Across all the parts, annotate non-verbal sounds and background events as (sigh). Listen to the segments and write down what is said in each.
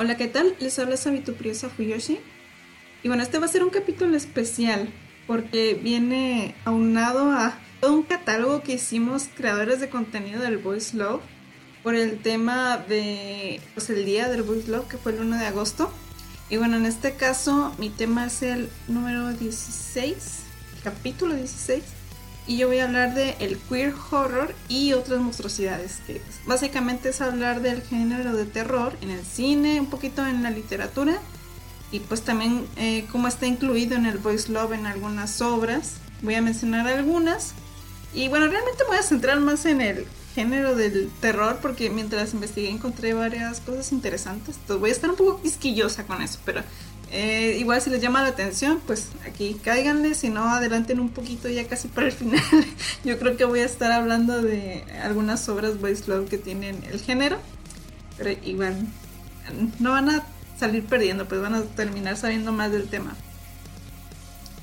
Hola, ¿qué tal? Les habla Sabitupriosa Fuyoshi. Y bueno, este va a ser un capítulo especial porque viene aunado a todo un catálogo que hicimos creadores de contenido del Voice Love por el tema de pues el día del Voice Love que fue el 1 de agosto. Y bueno, en este caso mi tema es el número 16, el capítulo 16 y yo voy a hablar de el queer horror y otras monstruosidades, que básicamente es hablar del género de terror en el cine, un poquito en la literatura y pues también eh, cómo está incluido en el voice love en algunas obras. Voy a mencionar algunas y bueno, realmente voy a centrar más en el género del terror porque mientras investigué encontré varias cosas interesantes. Entonces voy a estar un poco quisquillosa con eso, pero eh, igual si les llama la atención, pues aquí cáiganle, si no adelanten un poquito ya casi para el final. (laughs) Yo creo que voy a estar hablando de algunas obras voice love que tienen el género, pero igual no van a salir perdiendo, pues van a terminar sabiendo más del tema.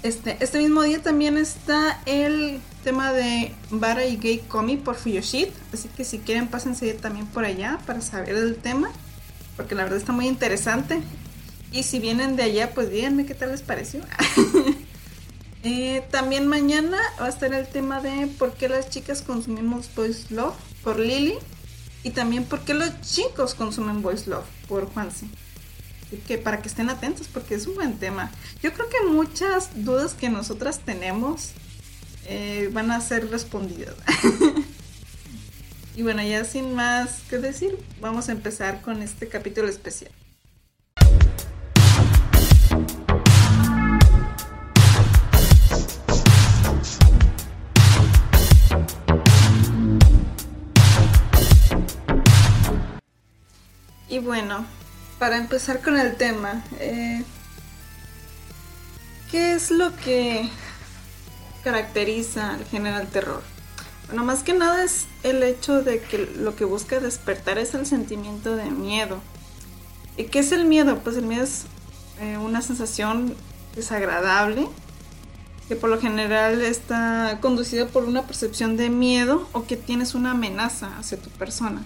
Este, este mismo día también está el tema de Bara y Gay Comi por Fuyoshit, así que si quieren pásense también por allá para saber del tema, porque la verdad está muy interesante. Y si vienen de allá, pues díganme qué tal les pareció. (laughs) Eh, también mañana va a estar el tema de por qué las chicas consumimos Voice Love por Lily. Y también por qué los chicos consumen Voice Love por Juansi. Que para que estén atentos porque es un buen tema. Yo creo que muchas dudas que nosotras tenemos eh, van a ser respondidas. (laughs) y bueno, ya sin más que decir, vamos a empezar con este capítulo especial. Y bueno, para empezar con el tema, eh, ¿qué es lo que caracteriza al género del terror? Bueno, más que nada es el hecho de que lo que busca despertar es el sentimiento de miedo. ¿Y qué es el miedo? Pues el miedo es eh, una sensación desagradable que por lo general está conducida por una percepción de miedo o que tienes una amenaza hacia tu persona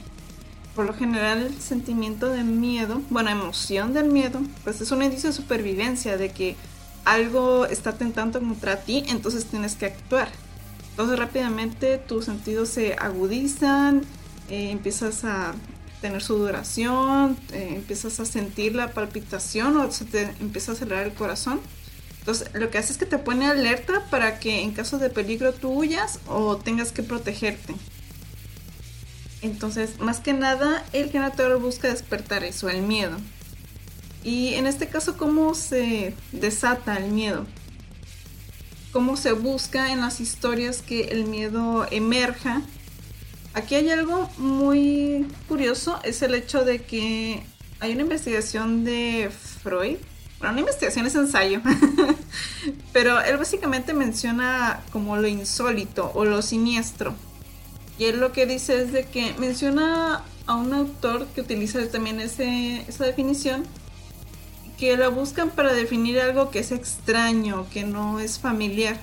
por lo general el sentimiento de miedo, bueno, emoción del miedo, pues es un indicio de supervivencia, de que algo está tentando contra ti, entonces tienes que actuar. Entonces rápidamente tus sentidos se agudizan, eh, empiezas a tener sudoración, eh, empiezas a sentir la palpitación o se te empieza a acelerar el corazón. Entonces lo que hace es que te pone alerta para que en caso de peligro tú huyas o tengas que protegerte. Entonces, más que nada, el generator busca despertar eso, el miedo. Y en este caso, ¿cómo se desata el miedo? ¿Cómo se busca en las historias que el miedo emerja? Aquí hay algo muy curioso, es el hecho de que hay una investigación de Freud, bueno, una investigación es ensayo, (laughs) pero él básicamente menciona como lo insólito o lo siniestro y él lo que dice es de que menciona a un autor que utiliza también ese, esa definición, que la buscan para definir algo que es extraño, que no es familiar.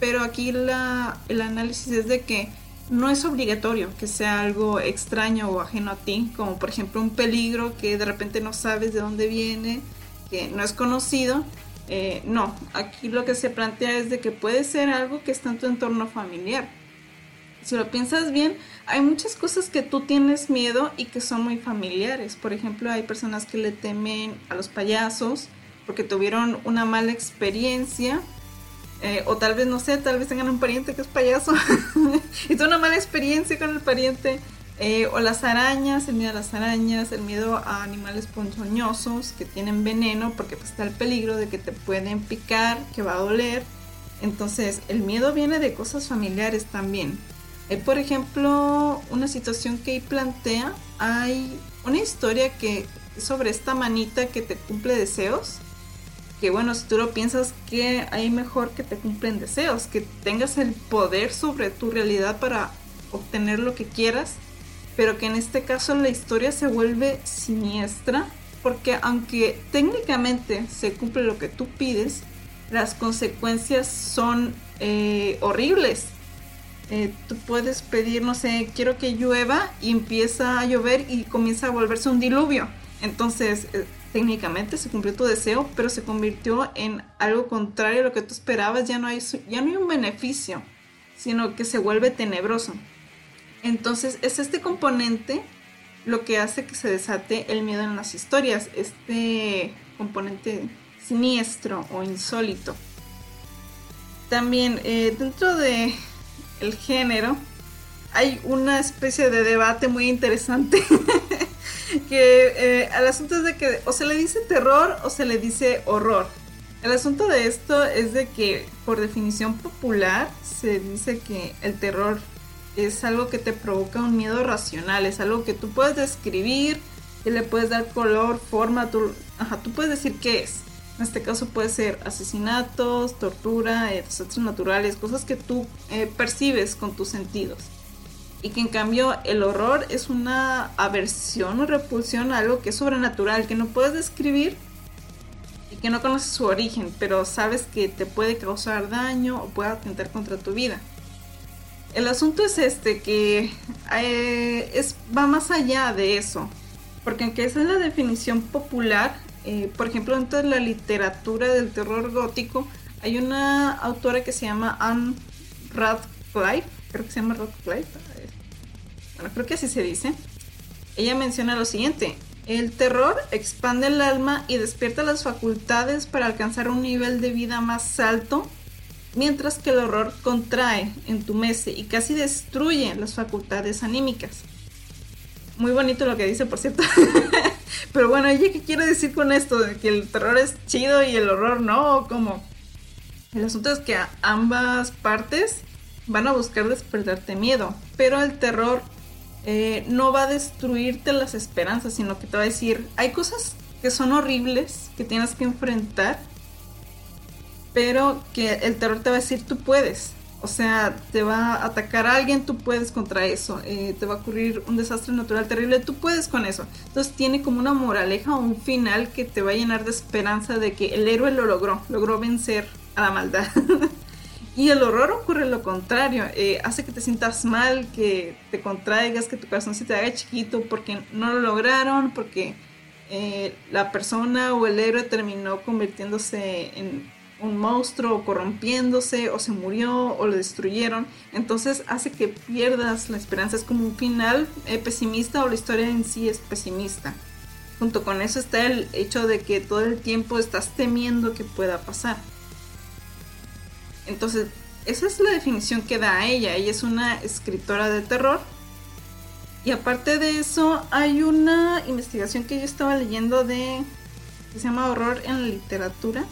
Pero aquí la, el análisis es de que no es obligatorio que sea algo extraño o ajeno a ti, como por ejemplo un peligro que de repente no sabes de dónde viene, que no es conocido. Eh, no, aquí lo que se plantea es de que puede ser algo que está en tu entorno familiar si lo piensas bien, hay muchas cosas que tú tienes miedo y que son muy familiares. Por ejemplo, hay personas que le temen a los payasos porque tuvieron una mala experiencia. Eh, o tal vez, no sé, tal vez tengan un pariente que es payaso (laughs) y tuvo una mala experiencia con el pariente. Eh, o las arañas, el miedo a las arañas, el miedo a animales ponzoñosos que tienen veneno porque pues, está el peligro de que te pueden picar, que va a doler. Entonces, el miedo viene de cosas familiares también. Eh, por ejemplo, una situación que ahí plantea, hay una historia que sobre esta manita que te cumple deseos. Que bueno, si tú lo piensas, que hay mejor que te cumplen deseos, que tengas el poder sobre tu realidad para obtener lo que quieras, pero que en este caso la historia se vuelve siniestra, porque aunque técnicamente se cumple lo que tú pides, las consecuencias son eh, horribles. Eh, tú puedes pedir, no sé, quiero que llueva y empieza a llover y comienza a volverse un diluvio. Entonces, eh, técnicamente se cumplió tu deseo, pero se convirtió en algo contrario a lo que tú esperabas. Ya no hay, ya no hay un beneficio, sino que se vuelve tenebroso. Entonces, es este componente lo que hace que se desate el miedo en las historias, este componente siniestro o insólito. También eh, dentro de el género hay una especie de debate muy interesante (laughs) que eh, el asunto es de que o se le dice terror o se le dice horror. El asunto de esto es de que por definición popular se dice que el terror es algo que te provoca un miedo racional, es algo que tú puedes describir, y le puedes dar color, forma, tú, ajá, tú puedes decir qué es. En este caso puede ser asesinatos, tortura, eh, desastres naturales, cosas que tú eh, percibes con tus sentidos. Y que en cambio el horror es una aversión o repulsión a algo que es sobrenatural, que no puedes describir y que no conoces su origen, pero sabes que te puede causar daño o puede atentar contra tu vida. El asunto es este, que eh, es, va más allá de eso, porque aunque esa es la definición popular, eh, por ejemplo, dentro de la literatura del terror gótico, hay una autora que se llama Anne Radcliffe, creo que se llama Radcliffe, bueno, creo que así se dice. Ella menciona lo siguiente, el terror expande el alma y despierta las facultades para alcanzar un nivel de vida más alto, mientras que el horror contrae, entumece y casi destruye las facultades anímicas. Muy bonito lo que dice, por cierto. (laughs) Pero bueno, ¿ella qué quiere decir con esto? ¿De que el terror es chido y el horror no? ¿Cómo? El asunto es que ambas partes van a buscar despertarte miedo, pero el terror eh, no va a destruirte las esperanzas, sino que te va a decir, hay cosas que son horribles que tienes que enfrentar, pero que el terror te va a decir, tú puedes, o sea, te va a atacar a alguien, tú puedes contra eso. Eh, te va a ocurrir un desastre natural terrible, tú puedes con eso. Entonces tiene como una moraleja o un final que te va a llenar de esperanza de que el héroe lo logró, logró vencer a la maldad. (laughs) y el horror ocurre lo contrario, eh, hace que te sientas mal, que te contraigas, que tu corazón se te haga chiquito porque no lo lograron, porque eh, la persona o el héroe terminó convirtiéndose en un monstruo corrompiéndose o se murió o lo destruyeron. Entonces hace que pierdas la esperanza. Es como un final eh, pesimista o la historia en sí es pesimista. Junto con eso está el hecho de que todo el tiempo estás temiendo que pueda pasar. Entonces, esa es la definición que da ella. Ella es una escritora de terror. Y aparte de eso, hay una investigación que yo estaba leyendo de... que se llama Horror en la literatura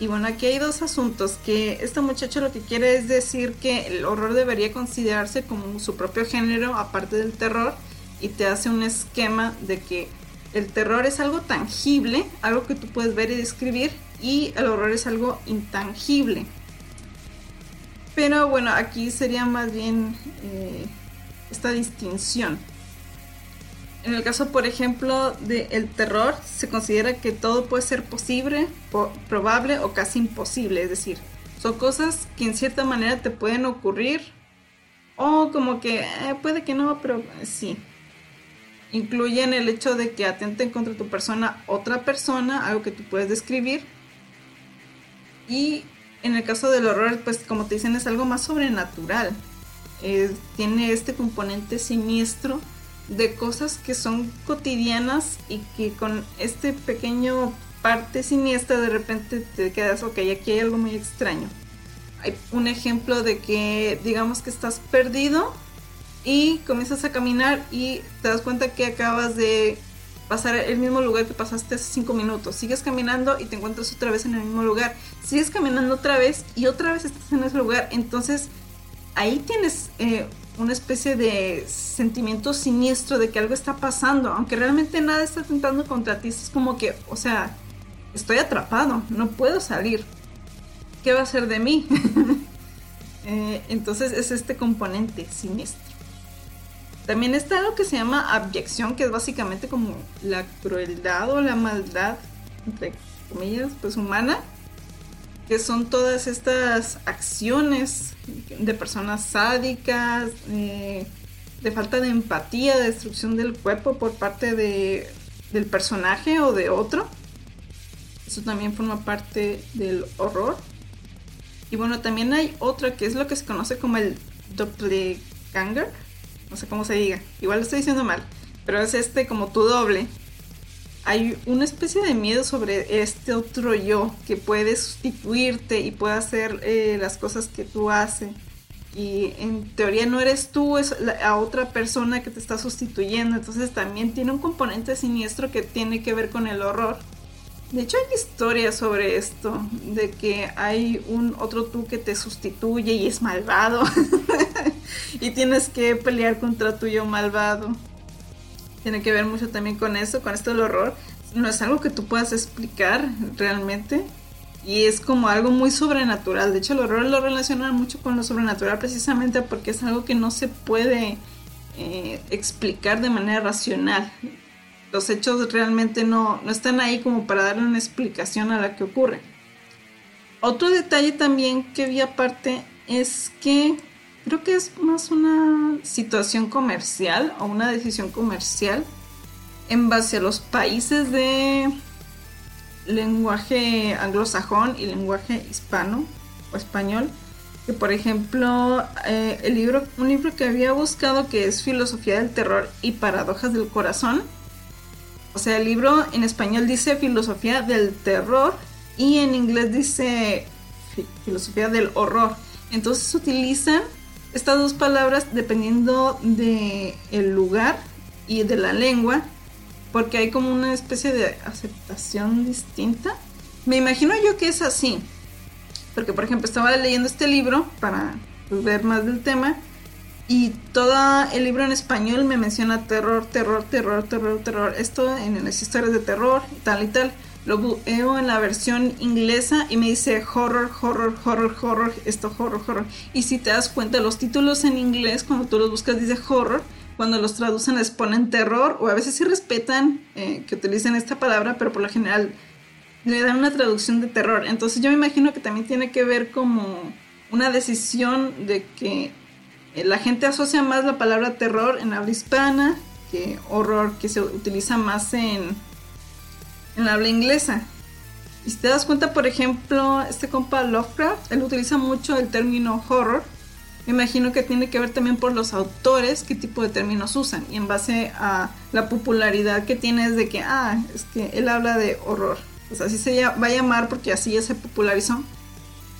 y bueno, aquí hay dos asuntos, que esta muchacha lo que quiere es decir que el horror debería considerarse como su propio género, aparte del terror, y te hace un esquema de que el terror es algo tangible, algo que tú puedes ver y describir, y el horror es algo intangible. Pero bueno, aquí sería más bien eh, esta distinción. En el caso, por ejemplo, del terror, se considera que todo puede ser posible, probable o casi imposible. Es decir, son cosas que en cierta manera te pueden ocurrir o como que eh, puede que no, pero sí. Incluyen el hecho de que atenten contra tu persona otra persona, algo que tú puedes describir. Y en el caso del horror, pues como te dicen, es algo más sobrenatural. tiene este componente siniestro de cosas que son cotidianas y que con este pequeño parte siniestra de repente te quedas, ok, aquí hay algo muy extraño. Hay un ejemplo de que digamos que estás perdido y comienzas a caminar y te das cuenta que acabas de pasar el mismo lugar que pasaste hace 5 minutos. Sigues caminando y te encuentras otra vez en el mismo lugar. Sigues caminando otra vez y otra vez estás en ese lugar. Entonces ahí tienes eh, una especie de sentimiento siniestro de que algo está pasando, aunque realmente nada está tentando contra ti, es como que, o sea, estoy atrapado, no puedo salir. ¿Qué va a ser de mí? (laughs) Eh, entonces es este componente siniestro. También está algo que se llama abyección, que es básicamente como la crueldad o la maldad, entre comillas, pues humana, que son todas estas acciones de personas sádicas, de falta de empatía, de destrucción del cuerpo por parte de, del personaje o de otro. Eso también forma parte del horror. Y bueno, también hay otra que es lo que se conoce como el doppelganger. No sé cómo se diga. Igual lo estoy diciendo mal. Pero es este como tu doble hay una especie de miedo sobre este otro yo que puede sustituirte y puede hacer eh, las cosas que tú haces. Y en teoría no eres tú, es la, otra persona que te está sustituyendo. Entonces también tiene un componente siniestro que tiene que ver con el horror. De hecho hay historias sobre esto, de que hay un otro tú que te sustituye y es malvado. (laughs) y tienes que pelear contra tu yo malvado tiene que ver mucho también con eso, con esto del horror. No es algo que tú puedas explicar realmente y es como algo muy sobrenatural. De hecho, el horror lo relaciona mucho con lo sobrenatural precisamente porque es algo que no se puede eh, explicar de manera racional. Los hechos realmente no, no están ahí como para darle una explicación a la que ocurre. Otro detalle también que vi aparte es que Creo que es más una situación comercial o una decisión comercial en base a los países de lenguaje anglosajón y lenguaje hispano o español. Que por ejemplo, eh, el libro, un libro que había buscado que es Filosofía del Terror y Paradojas del Corazón. O sea, el libro en español dice Filosofía del Terror y en inglés dice Filosofía del Horror. Entonces utilizan estas dos palabras dependiendo de el lugar y de la lengua, porque hay como una especie de aceptación distinta. Me imagino yo que es así, porque por ejemplo estaba leyendo este libro para pues, ver más del tema y todo el libro en español me menciona terror, terror, terror, terror, terror, esto en las historias de terror y tal y tal lo veo en la versión inglesa y me dice horror, horror, horror, horror, esto horror, horror. Y si te das cuenta, los títulos en inglés, cuando tú los buscas, dice horror. Cuando los traducen les ponen terror o a veces sí respetan eh, que utilicen esta palabra, pero por lo general le dan una traducción de terror. Entonces yo me imagino que también tiene que ver como una decisión de que eh, la gente asocia más la palabra terror en habla hispana que horror, que se utiliza más en en la habla inglesa. Y si te das cuenta, por ejemplo, este compa Lovecraft, él utiliza mucho el término horror. Me imagino que tiene que ver también por los autores, qué tipo de términos usan. Y en base a la popularidad que tiene es de que, ah, es que él habla de horror. Pues así se va a llamar porque así ya se popularizó.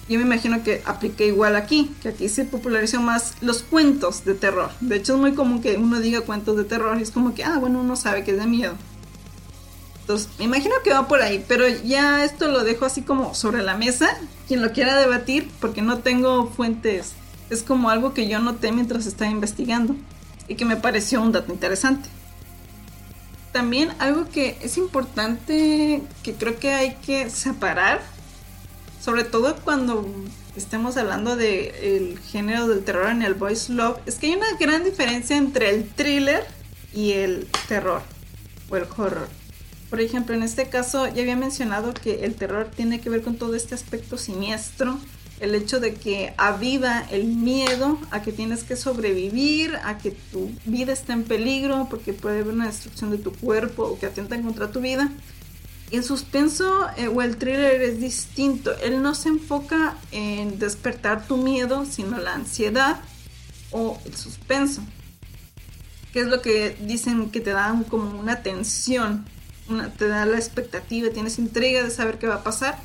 Yo me imagino que aplique igual aquí, que aquí se popularizó más los cuentos de terror. De hecho es muy común que uno diga cuentos de terror y es como que, ah, bueno, uno sabe que es de miedo. Entonces, me imagino que va por ahí, pero ya esto lo dejo así como sobre la mesa. Quien lo quiera debatir, porque no tengo fuentes. Es como algo que yo noté mientras estaba investigando y que me pareció un dato interesante. También algo que es importante, que creo que hay que separar, sobre todo cuando estemos hablando del género del terror en el voice love, es que hay una gran diferencia entre el thriller y el terror o el horror. Por ejemplo, en este caso ya había mencionado que el terror tiene que ver con todo este aspecto siniestro, el hecho de que aviva el miedo a que tienes que sobrevivir, a que tu vida está en peligro porque puede haber una destrucción de tu cuerpo o que atentan contra tu vida. El suspenso eh, o el thriller es distinto. Él no se enfoca en despertar tu miedo, sino la ansiedad o el suspenso. Que es lo que dicen que te dan como una tensión te da la expectativa, tienes intriga de saber qué va a pasar.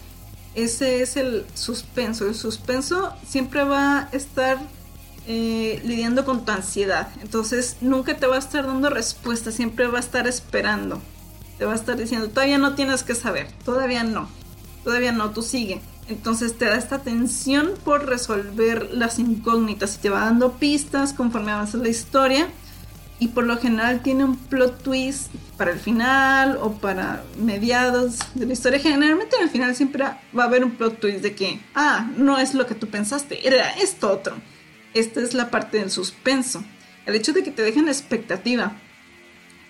Ese es el suspenso. El suspenso siempre va a estar eh, lidiando con tu ansiedad. Entonces nunca te va a estar dando respuesta, siempre va a estar esperando. Te va a estar diciendo, todavía no tienes que saber, todavía no, todavía no, tú sigue. Entonces te da esta tensión por resolver las incógnitas y te va dando pistas conforme avanza la historia. Y por lo general tiene un plot twist para el final o para mediados de la historia. Generalmente en el final siempre va a haber un plot twist de que, ah, no es lo que tú pensaste, era esto otro. Esta es la parte del suspenso. El hecho de que te dejen la expectativa.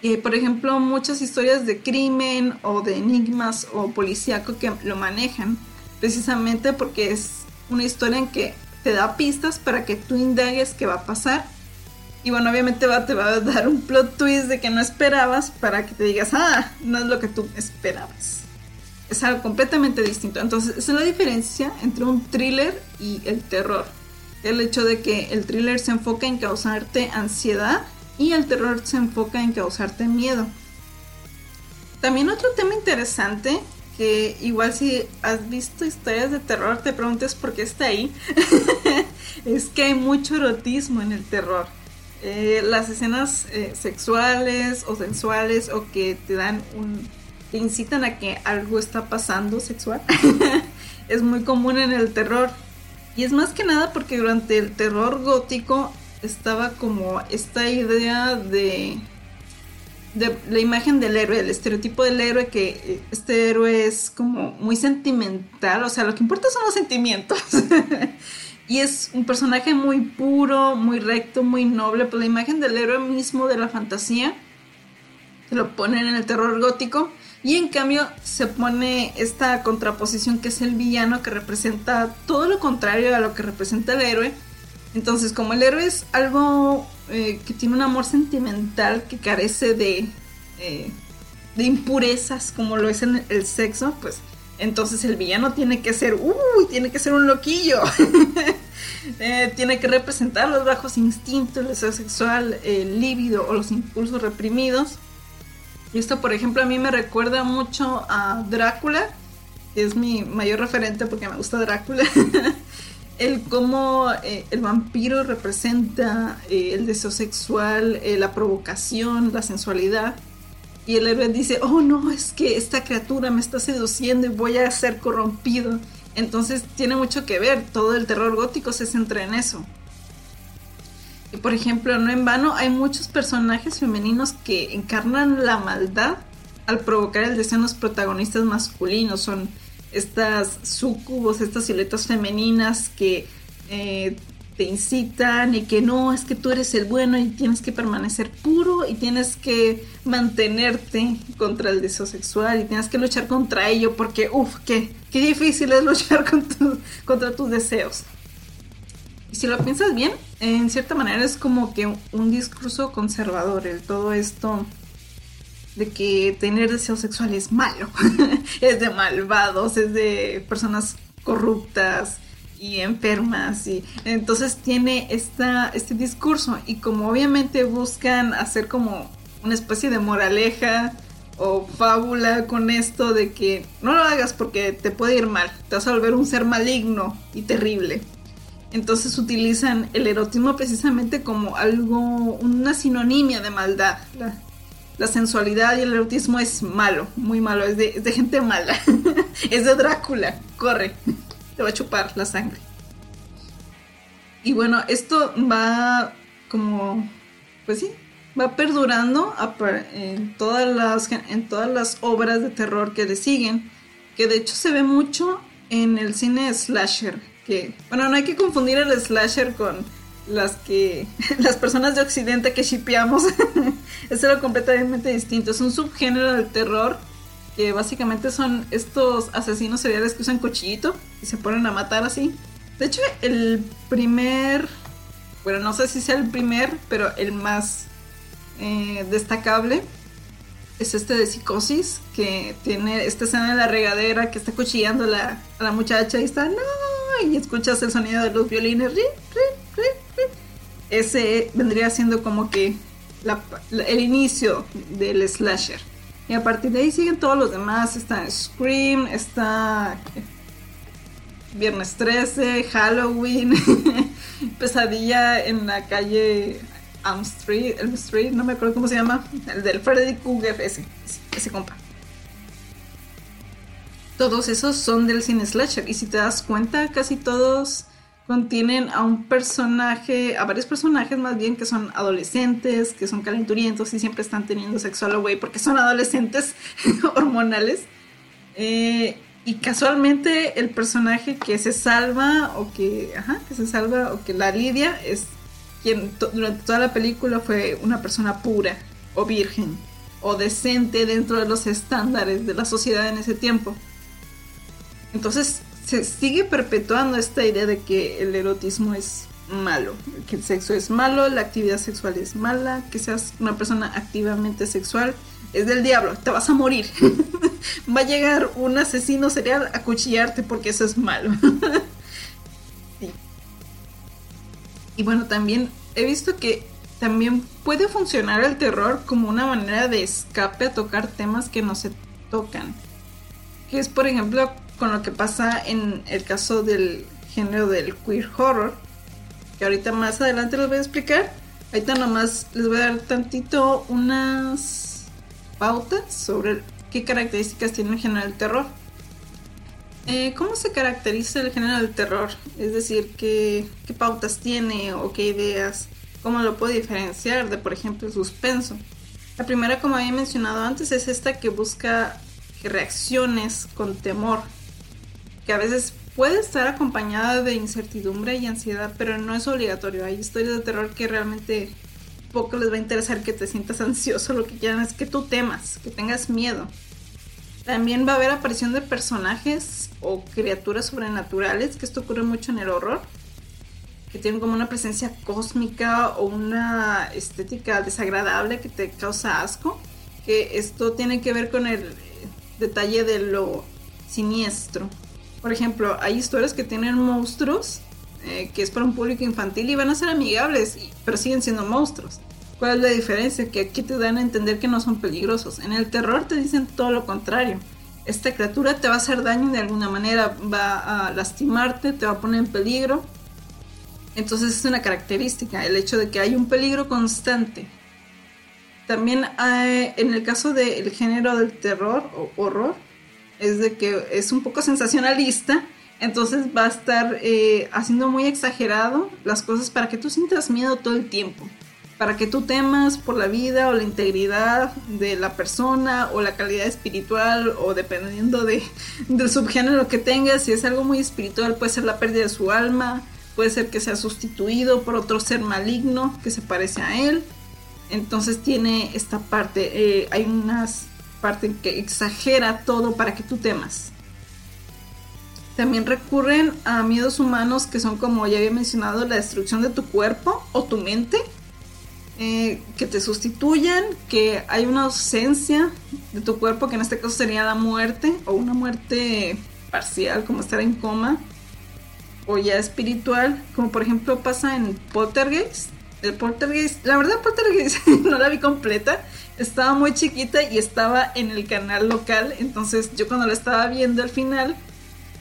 Eh, por ejemplo, muchas historias de crimen o de enigmas o policíaco que lo manejan precisamente porque es una historia en que te da pistas para que tú indagues qué va a pasar. Y bueno, obviamente te va a dar un plot twist de que no esperabas para que te digas, ah, no es lo que tú esperabas. Es algo completamente distinto. Entonces, esa es la diferencia entre un thriller y el terror. El hecho de que el thriller se enfoca en causarte ansiedad y el terror se enfoca en causarte miedo. También otro tema interesante que igual si has visto historias de terror te preguntes por qué está ahí, (laughs) es que hay mucho erotismo en el terror. Eh, las escenas eh, sexuales o sensuales o que te dan un... te incitan a que algo está pasando sexual, (laughs) es muy común en el terror. Y es más que nada porque durante el terror gótico estaba como esta idea de de la imagen del héroe, el estereotipo del héroe, que eh, este héroe es como muy sentimental, o sea, lo que importa son los sentimientos. (laughs) y es un personaje muy puro, muy recto, muy noble, pues la imagen del héroe mismo de la fantasía se lo ponen en el terror gótico. Y en cambio se pone esta contraposición que es el villano que representa todo lo contrario a lo que representa el héroe. Entonces, como el héroe es algo eh, que tiene un amor sentimental que carece de, eh, impurezas como lo es el sexo, pues entonces el villano tiene que ser, uy, tiene que ser un loquillo. (laughs) Eh, tiene que representar los bajos instintos, el deseo sexual, el líbido o los impulsos reprimidos. Y esto, por ejemplo, a mí me recuerda mucho a Drácula, que es mi mayor referente porque me gusta Drácula. (laughs) el cómo eh, el vampiro representa eh, el deseo sexual, la provocación, la sensualidad. Y el héroe dice, oh no, es que esta criatura me está seduciendo y voy a ser corrompido. Entonces tiene mucho que ver, todo el terror gótico se centra en eso. Y por ejemplo, no en vano, hay muchos personajes femeninos que encarnan la maldad al provocar el deseo en los protagonistas masculinos. Son estas sucubos, estas siluetas femeninas que eh, te incitan y que no, es que tú eres el bueno y tienes que permanecer puro y tienes que mantenerte contra el deseo sexual y tienes que luchar contra ello porque, uff, qué, qué difícil es (laughs) luchar contra tus deseos. Y si lo piensas bien, en cierta manera es como que un discurso conservador, el todo esto de que tener deseo sexual es malo, (laughs) es de malvados, es de personas corruptas y enfermas y entonces tiene esta, este discurso y como obviamente buscan hacer como una especie de moraleja o fábula con esto de que no lo hagas porque te puede ir mal, te vas a volver un ser maligno y terrible. Entonces utilizan el erotismo precisamente como algo, una sinonimia de maldad la sensualidad y el erotismo es malo, muy malo, es de, gente mala. (laughs) es de Drácula, corre, te va a chupar la sangre. Y bueno, esto va como, pues sí, va perdurando en todas las, en todas las obras de terror que le siguen, que de hecho se ve mucho en el cine slasher, que, bueno, no hay que confundir el slasher con las que (laughs) las personas de occidente que shipeamos (laughs) es algo completamente distinto es un subgénero del terror que básicamente son estos asesinos seriales que usan cuchillito y se ponen a matar así de hecho el primer bueno no sé si sea el primer pero el más eh, destacable es este de psicosis que tiene esta escena de la regadera que está cuchillando a la, muchacha y está no y escuchas el sonido de los violines ese vendría siendo como que el inicio del slasher. Y a partir de ahí siguen todos los demás. Está Scream, está Viernes 13, Halloween, (laughs) Pesadilla en la calle Elm Street, Elm Street, no me acuerdo cómo se llama, el del Freddy Krueger, ese, ese compa. todos esos son del cine slasher. Y si te das cuenta, casi todos contienen a un personaje, a varios personajes más bien que son adolescentes, que son calenturientos y siempre están teniendo sexual away porque son adolescentes (laughs) hormonales. Eh, y casualmente el personaje que se salva o que, ajá, que se salva o que la lidia es quien durante toda la película fue una persona pura o virgen o decente dentro de los estándares de la sociedad en ese tiempo. Entonces se sigue perpetuando esta idea de que el erotismo es malo, que el sexo es malo, la actividad sexual es mala, que seas una persona activamente sexual es del diablo, te vas a morir. (laughs) Va a llegar un asesino serial a cuchillarte porque eso es malo. (laughs) Y bueno, también he visto que también puede funcionar el terror como una manera de escape a tocar temas que no se tocan. Que es, por ejemplo, con lo que pasa en el caso del género del queer horror, que ahorita más adelante les voy a explicar. Ahorita nomás les voy a dar tantito unas pautas sobre qué características tiene el género del terror. Eh, ¿Cómo se caracteriza el género del terror? Es decir, ¿qué, ¿qué, pautas tiene o qué ideas? ¿Cómo lo puede diferenciar de, por ejemplo, el suspenso? La primera, como había mencionado antes, es esta que busca reacciones con temor que a veces puede estar acompañada de incertidumbre y ansiedad, pero no es obligatorio. Hay historias de terror que realmente poco les va a interesar que te sientas ansioso, lo que quieran es que tú temas, que tengas miedo. También va a haber aparición de personajes o criaturas sobrenaturales, que esto ocurre mucho en el horror, que tienen como una presencia cósmica o una estética desagradable que te causa asco, que esto tiene que ver con el detalle de lo siniestro, por ejemplo, hay historias que tienen monstruos, eh, que es para un público infantil y van a ser amigables, pero siguen siendo monstruos. ¿Cuál es la diferencia? Que aquí te dan a entender que no son peligrosos. En el terror te dicen todo lo contrario. Esta criatura te va a hacer daño de alguna manera, va a lastimarte, te va a poner en peligro. Entonces es una característica, el hecho de que hay un peligro constante. También en el caso del género del terror o horror, es de que es un poco sensacionalista, entonces va a estar eh, haciendo muy exagerado las cosas para que tú sientas miedo todo el tiempo, para que tú temas por la vida o la integridad de la persona o la calidad espiritual o dependiendo de, del subgénero que tengas, si es algo muy espiritual puede ser la pérdida de su alma, puede ser que sea sustituido por otro ser maligno que se parece a él. Entonces tiene esta parte, eh, hay unas parte que exagera todo para que tú temas. También recurren a miedos humanos que son como ya había mencionado la destrucción de tu cuerpo o tu mente, eh, que te sustituyan, que hay una ausencia de tu cuerpo que en este caso sería la muerte o una muerte parcial como estar en coma o ya espiritual, como por ejemplo pasa en Poltergeist. El Poltergeist, la verdad Poltergeist (laughs) no la vi completa, estaba muy chiquita y estaba en el canal local, entonces yo cuando la estaba viendo al final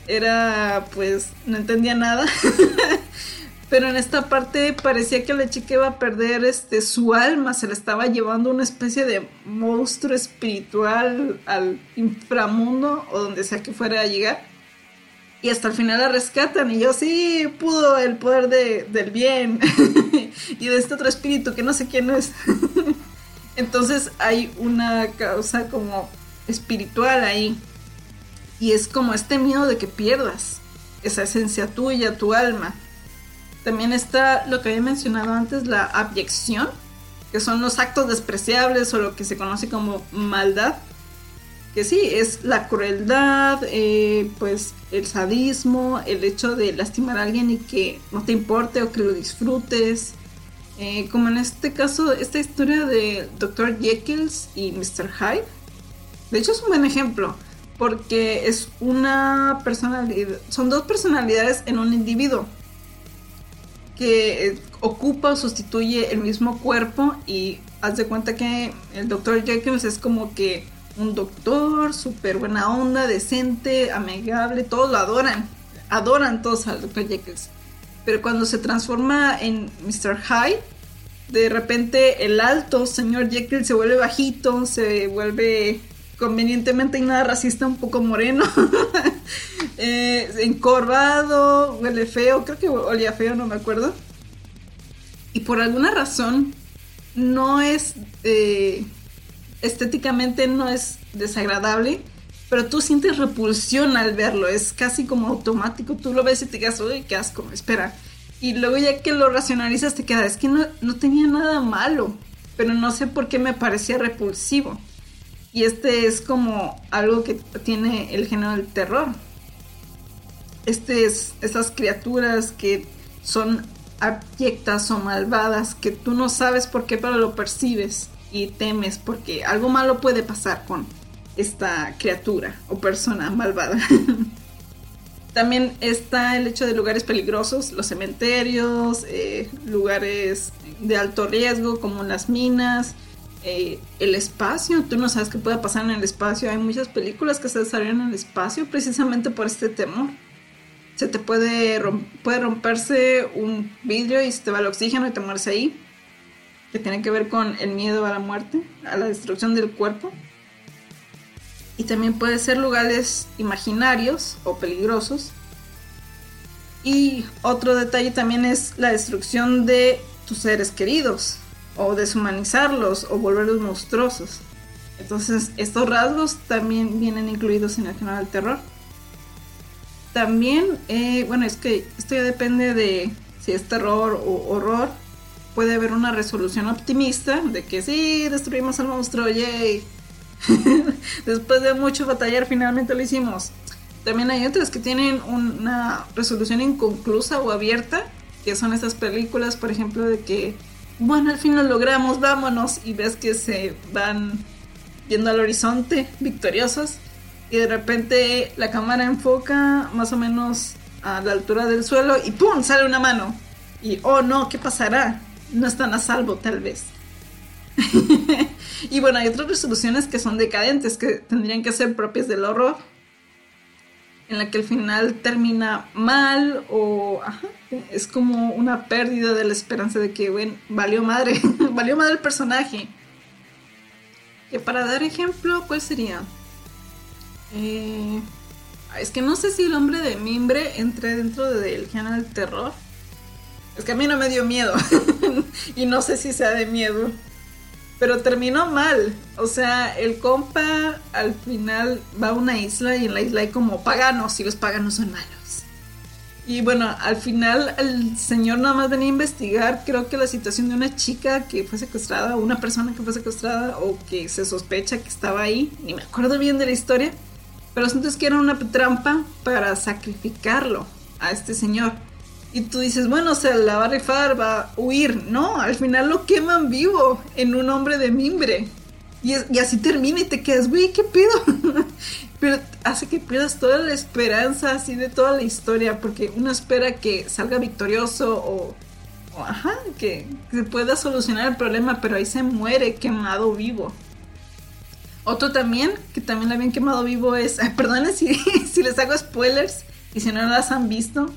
era pues no entendía nada. (laughs) Pero en esta parte parecía que la chica iba a perder este su alma, se la estaba llevando una especie de monstruo espiritual al inframundo o donde sea que fuera a llegar. Y hasta el final la rescatan y yo sí pudo el poder del bien (laughs) y de este otro espíritu que no sé quién es. (laughs) Entonces hay una causa como espiritual ahí. Y es como este miedo de que pierdas esa esencia tuya, tu alma. También está lo que había mencionado antes, la abyección, que son los actos despreciables o lo que se conoce como maldad. Que sí, es la crueldad, eh, pues el sadismo, el hecho de lastimar a alguien y que no te importe o que lo disfrutes, eh, como en este caso, esta historia de Dr. Jekyll y Mr. Hyde. De hecho es un buen ejemplo, porque es una personalidad, son dos personalidades en un individuo que eh, ocupa o sustituye el mismo cuerpo y haz de cuenta que el Dr. Jekyll es como que un doctor súper buena onda, decente, amigable, todos lo adoran, adoran todos al Dr. Jekyll. Pero cuando se transforma en Mr. Hyde, de repente el alto señor Jekyll se vuelve bajito, se vuelve convenientemente y nada racista, un poco moreno. (laughs) eh, encorvado, huele feo, creo que olía feo, no me acuerdo. Y por alguna razón no es eh, estéticamente no es desagradable, pero tú sientes repulsión al verlo, es casi como automático, tú lo ves y te quedas, uy, qué asco, espera. Y luego ya que lo racionalizas te quedas, es que no, no tenía nada malo, pero no sé por qué me parecía repulsivo. Y este es como algo que tiene el género del terror. Este es esas criaturas que son abyectas o malvadas que tú no sabes por qué, pero lo percibes y temes porque algo malo puede pasar con esta criatura o persona malvada. (laughs) También está el hecho de lugares peligrosos, los cementerios, eh, lugares de alto riesgo como las minas, eh, el espacio. Tú no sabes qué puede pasar en el espacio. Hay muchas películas que se desarrollan en el espacio precisamente por este temor. Se te puede, puede romperse un vidrio y se te va el oxígeno y te mueres ahí que tiene que ver con el miedo a la muerte, a la destrucción del cuerpo. Y también puede ser lugares imaginarios o peligrosos. Y otro detalle también es la destrucción de tus seres queridos, o deshumanizarlos, o volverlos monstruosos. Entonces, estos rasgos también vienen incluidos en el género del terror. También, eh, bueno, es que esto ya depende de si es terror o horror puede haber una resolución optimista de que sí, destruimos al monstruo, yay. (laughs) Después de mucho batallar, finalmente lo hicimos. También hay otras que tienen una resolución inconclusa o abierta, que son esas películas, por ejemplo, de que, bueno, al fin lo logramos, vámonos, y ves que se van viendo al horizonte victoriosos, y de repente la cámara enfoca más o menos a la altura del suelo y ¡pum! sale una mano. Y, oh no, ¿qué pasará? no están a salvo tal vez. (laughs) y bueno, hay otras resoluciones que son decadentes, que tendrían que ser propias del horror, en la que el final termina mal o es como una pérdida de la esperanza de que, bueno, valió madre, (laughs) valió madre el personaje. Que para dar ejemplo, ¿cuál sería? Eh, es que no sé si el hombre de mimbre entre dentro del género del terror. Es que a mí no me dio miedo. (laughs) y no sé si sea de miedo. Pero terminó mal. O sea, el compa al final va a una isla y en la isla hay como paganos y los paganos son malos. Y bueno, al final el señor nada más venía a investigar, creo que la situación de una chica que fue secuestrada, una persona que fue secuestrada, o que se sospecha que estaba ahí, ni me acuerdo bien de la historia, pero entonces que era una trampa para sacrificarlo a este señor. Y tú dices, bueno, se la va a rifar, va a huir. No, al final lo queman vivo en un hombre de mimbre. Y, así termina y te quedas, güey, ¿qué pedo? (laughs) Pero hace que pierdas toda la esperanza así de toda la historia, porque uno espera que salga victorioso o, ajá, que, se pueda solucionar el problema, pero ahí se muere quemado vivo. Otro también, que también la habían quemado vivo es, (laughs) perdonen si, (laughs) si les hago spoilers y si no las han visto,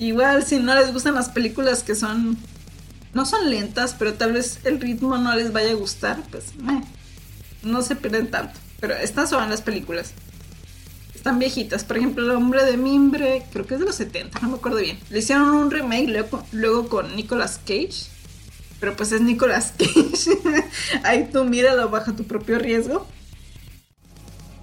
Igual si no les gustan las películas que son no son lentas, pero tal vez el ritmo no les vaya a gustar, pues no se pierden tanto. Pero estas son las películas. Están viejitas. Por ejemplo, El hombre de mimbre, creo que es de los 70, no me acuerdo bien. Le hicieron un remake luego, luego con Nicolas Cage. Pero pues es Nicolas (laughs) Cage. Ahí tú míralo bajo tu propio riesgo.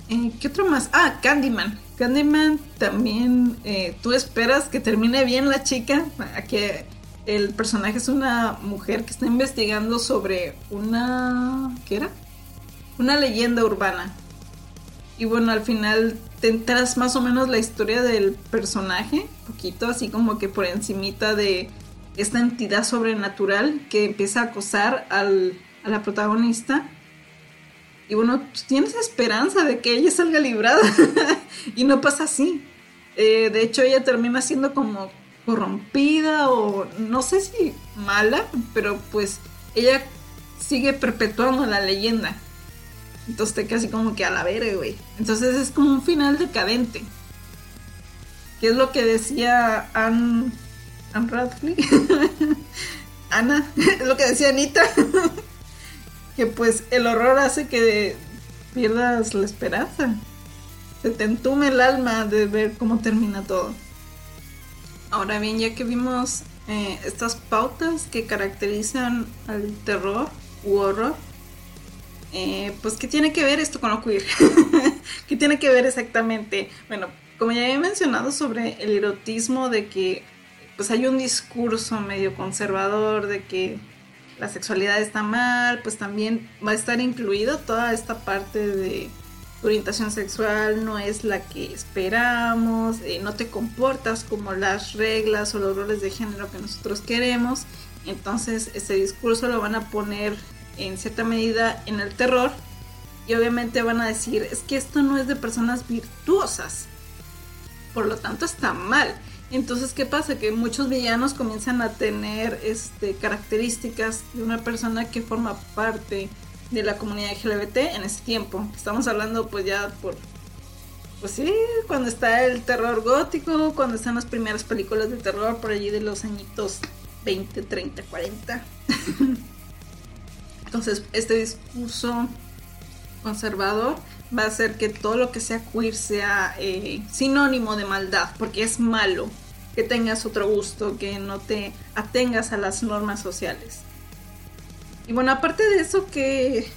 Eh, ¿Qué otro más? Ah, Candyman. Candyman también, eh, tú esperas que termine bien la chica, a que el personaje es una mujer que está investigando sobre una... ¿qué era? Una leyenda urbana. Y bueno, al final te enteras más o menos la historia del personaje, poquito así como que por encimita de esta entidad sobrenatural que empieza a acosar al, a la protagonista y bueno, tienes esperanza de que ella salga librada. (laughs) y no pasa así. Eh, de hecho, ella termina siendo como corrompida o no sé si mala, pero pues ella sigue perpetuando la leyenda. Entonces te así como que a la verga, güey. Entonces es como un final decadente. ¿Qué es lo que decía Anne, Anne Radcliffe? (laughs) Ana, (laughs) es lo que decía Anita que pues el horror hace que pierdas la esperanza. se te entume el alma de ver cómo termina todo. Ahora bien, ya que vimos eh, estas pautas que caracterizan al terror u horror, eh, pues ¿qué tiene que ver esto con lo queer? (laughs) ¿Qué tiene que ver exactamente? Bueno, como ya he mencionado sobre el erotismo de que pues hay un discurso medio conservador de que la sexualidad está mal, pues también va a estar incluido toda esta parte de orientación sexual no es la que esperamos, eh, no te comportas como las reglas o los roles de género que nosotros queremos. Entonces ese discurso lo van a poner en cierta medida en el terror y obviamente van a decir, es que esto no es de personas virtuosas, por lo tanto está mal. Entonces, ¿qué pasa? Que muchos villanos comienzan a tener este, características de una persona que forma parte de la comunidad LGBT en ese tiempo. Estamos hablando pues ya por... Pues sí, cuando está el terror gótico, cuando están las primeras películas de terror por allí de los añitos 20, 30, 40. Entonces, este discurso conservador va a hacer que todo lo que sea queer sea eh, sinónimo de maldad, porque es malo que tengas otro gusto, que no te atengas a las normas sociales. Y bueno, aparte de eso, ¿qué,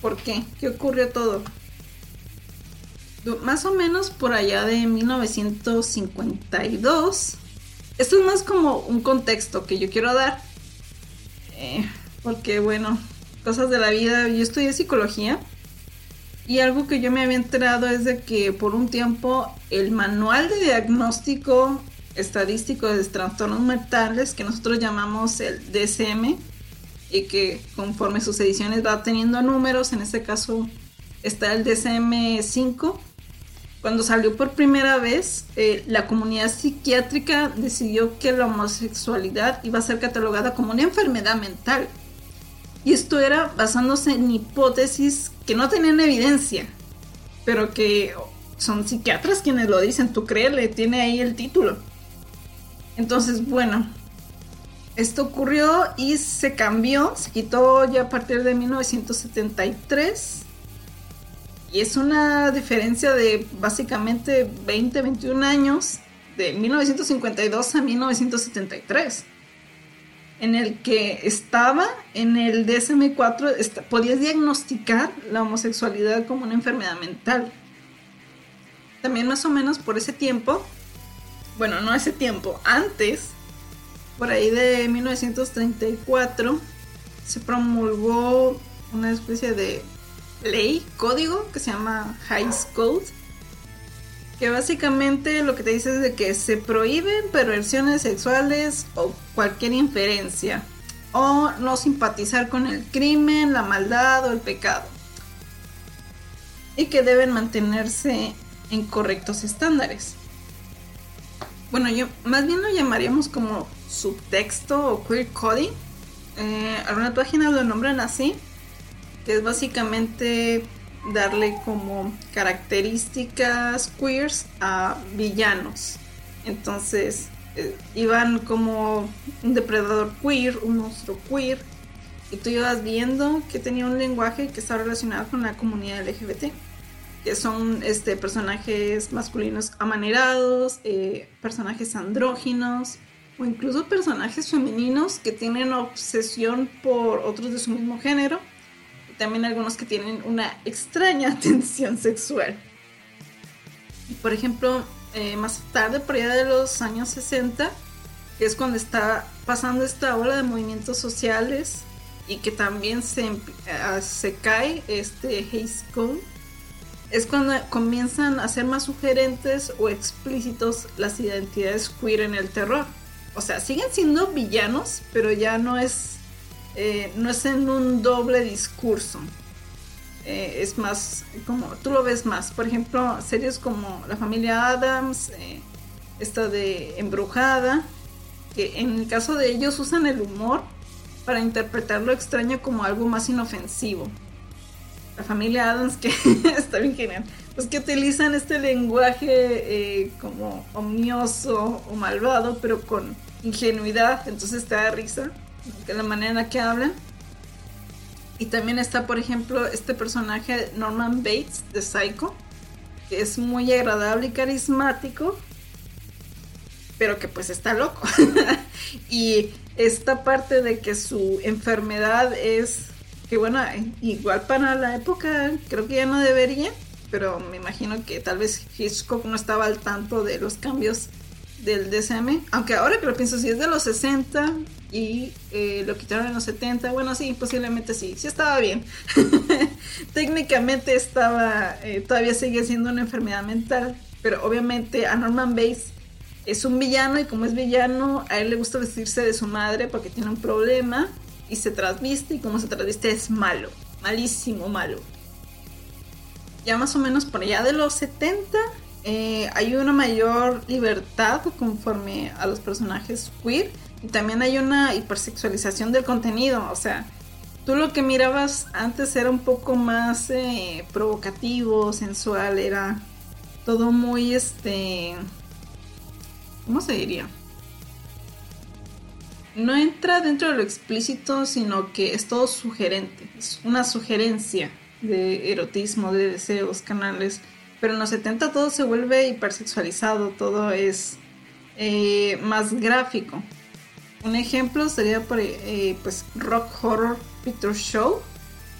¿por qué? ¿Qué ocurrió todo? Más o menos por allá de 1952. Esto es más como un contexto que yo quiero dar. Eh, porque bueno, cosas de la vida. Yo estudié psicología y algo que yo me había enterado es de que por un tiempo el manual de diagnóstico estadístico de trastornos mentales, que nosotros llamamos el DSM, y que conforme sus ediciones va teniendo números, en este caso está el DSM-5. Cuando salió por primera vez, eh, la comunidad psiquiátrica decidió que la homosexualidad iba a ser catalogada como una enfermedad mental. Y esto era basándose en hipótesis que no tenían evidencia, pero que son psiquiatras quienes lo dicen, tú créele, tiene ahí el título. Entonces, bueno, esto ocurrió y se cambió, se quitó ya a partir de 1973. Y es una diferencia de básicamente 20, 21 años, de 1952 a 1973 en el que estaba en el DSM-4, podías diagnosticar la homosexualidad como una enfermedad mental. También más o menos por ese tiempo, bueno, no ese tiempo, antes, por ahí de 1934, se promulgó una especie de ley, código, que se llama High Code, que básicamente lo que te dice es de que se prohíben perversiones sexuales o cualquier inferencia, o no simpatizar con el crimen, la maldad o el pecado, y que deben mantenerse en correctos estándares. Bueno, yo más bien lo llamaríamos como subtexto o queer coding. Eh, algunas páginas lo nombran así, que es básicamente darle como características queers a villanos. Entonces eh, iban como un depredador queer, un monstruo queer, y tú ibas viendo que tenía un lenguaje que estaba relacionado con la comunidad LGBT, que son este, personajes masculinos amanerados, eh, personajes andróginos, o incluso personajes femeninos que tienen obsesión por otros de su mismo género también algunos que tienen una extraña (laughs) tensión sexual. Por ejemplo, eh, más tarde, por allá de los años 60, que es cuando está pasando esta ola de movimientos sociales y que también se, eh, se cae este Haze Code, es cuando comienzan a ser más sugerentes o explícitos las identidades queer en el terror. O sea, siguen siendo villanos, pero ya no es eh, no es en un doble discurso. Eh, es más, como tú lo ves más. Por ejemplo, series como La familia Adams, eh, esta de Embrujada, que en el caso de ellos usan el humor para interpretar lo extraño como algo más inofensivo. La familia Adams, que (laughs) está bien genial, pues que utilizan este lenguaje como omnioso o malvado, pero con ingenuidad, entonces te da risa de la manera que hablan. Y también está, por ejemplo, este personaje Norman Bates de Psycho, que es muy agradable y carismático, pero que pues está loco. (laughs) y esta parte de que su enfermedad es, que bueno, igual para la época creo que ya no debería, pero me imagino que tal vez Hitchcock no estaba al tanto de los cambios del DSM, aunque ahora que lo pienso, si es de los 60 y eh, lo quitaron en los 70, bueno, sí, posiblemente sí, sí estaba bien. (laughs) Técnicamente estaba, eh, todavía sigue siendo una enfermedad mental, pero obviamente a Norman Bates es un villano y como es villano, a él le gusta vestirse de su madre porque tiene un problema y se transviste y como se transviste es malo, malísimo malo. Ya más o menos por allá de los 70 eh, hay una mayor libertad conforme a los personajes queer y también hay una hipersexualización del contenido, o sea, tú lo que mirabas antes era un poco más eh, provocativo, sensual, era todo muy este ¿Cómo se diría? No entra dentro de lo explícito, sino que es todo sugerente. Es una sugerencia de erotismo, de deseos, canales. Pero en los 70 todo se vuelve hipersexualizado, todo es eh, más gráfico. Un ejemplo sería por, eh, pues Rock Horror Picture Show,